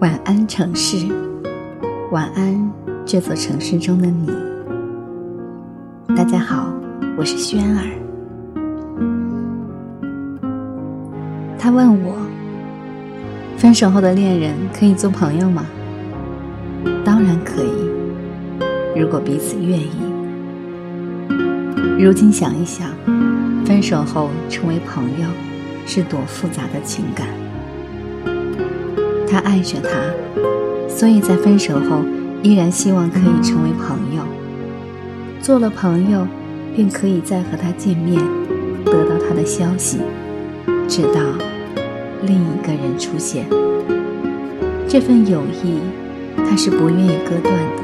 晚安，城市。晚安，这座城市中的你。大家好，我是轩儿。他问我，分手后的恋人可以做朋友吗？当然可以，如果彼此愿意。如今想一想，分手后成为朋友，是多复杂的情感。他爱着她，所以在分手后依然希望可以成为朋友。做了朋友，便可以再和他见面，得到他的消息，直到另一个人出现。这份友谊，他是不愿意割断的。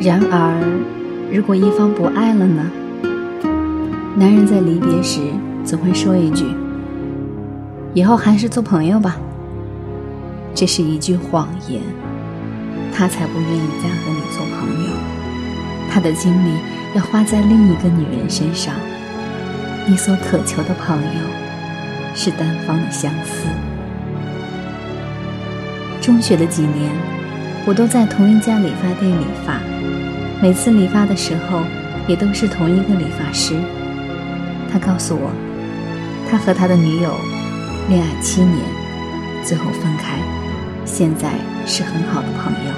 然而，如果一方不爱了呢？男人在离别时总会说一句：“以后还是做朋友吧。”这是一句谎言，他才不愿意再和你做朋友。他的精力要花在另一个女人身上。你所渴求的朋友，是单方的相思。中学的几年，我都在同一家理发店理发，每次理发的时候，也都是同一个理发师。他告诉我，他和他的女友恋爱七年，最后分开。现在是很好的朋友，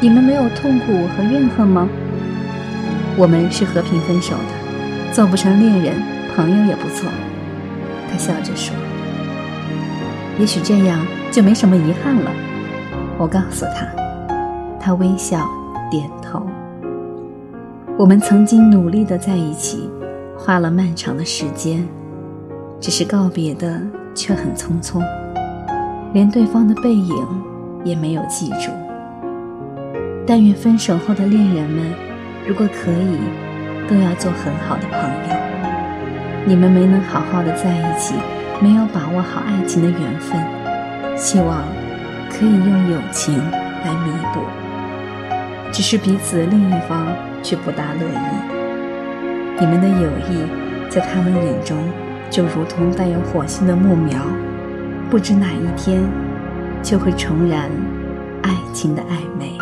你们没有痛苦和怨恨吗？我们是和平分手的，做不成恋人，朋友也不错。他笑着说：“也许这样就没什么遗憾了。”我告诉他，他微笑点头。我们曾经努力的在一起，花了漫长的时间，只是告别的却很匆匆。连对方的背影也没有记住。但愿分手后的恋人们，如果可以，都要做很好的朋友。你们没能好好的在一起，没有把握好爱情的缘分，希望可以用友情来弥补。只是彼此另一方却不大乐意。你们的友谊，在他们眼中，就如同带有火星的木苗。不知哪一天，就会重燃爱情的暧昧。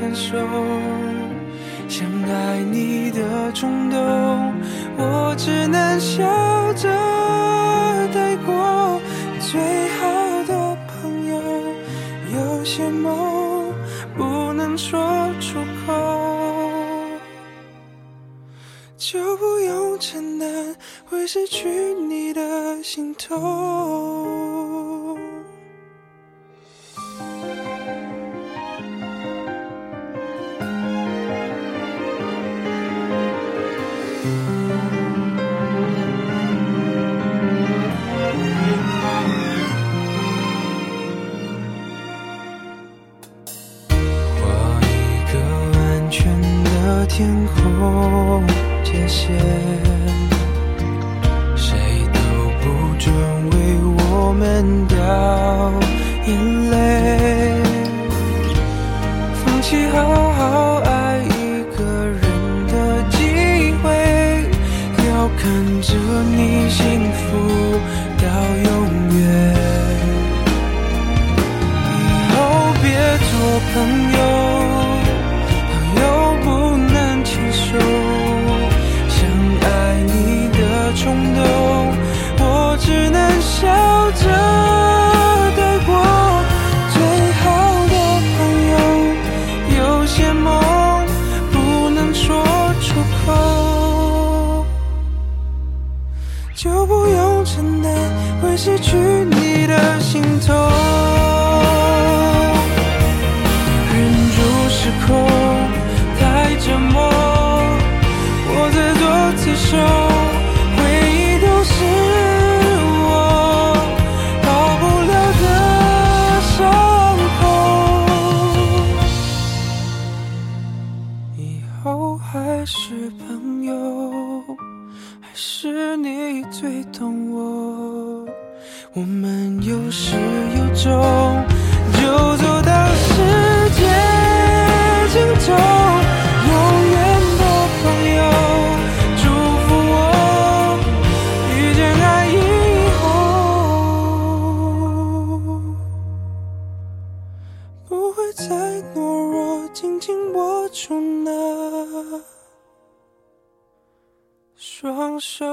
牵手。想爱你的冲动，我只能笑着带过。最好的朋友，有些梦不能说出口，就不用承担会失去你的心痛。线，谁都不准为我们掉眼泪。放弃好好爱一个人的机会，要看着你幸福动，我只能笑着带过。最好的朋友，有些梦不能说出口。就不用承担会失去你的心痛。忍住失控，太折磨，我自作自受，是朋友。还是你最懂我，我们有始有终，就走到世界尽头。永远的朋友，祝福我遇见爱以后，不会再懦弱，紧紧握住那。双手。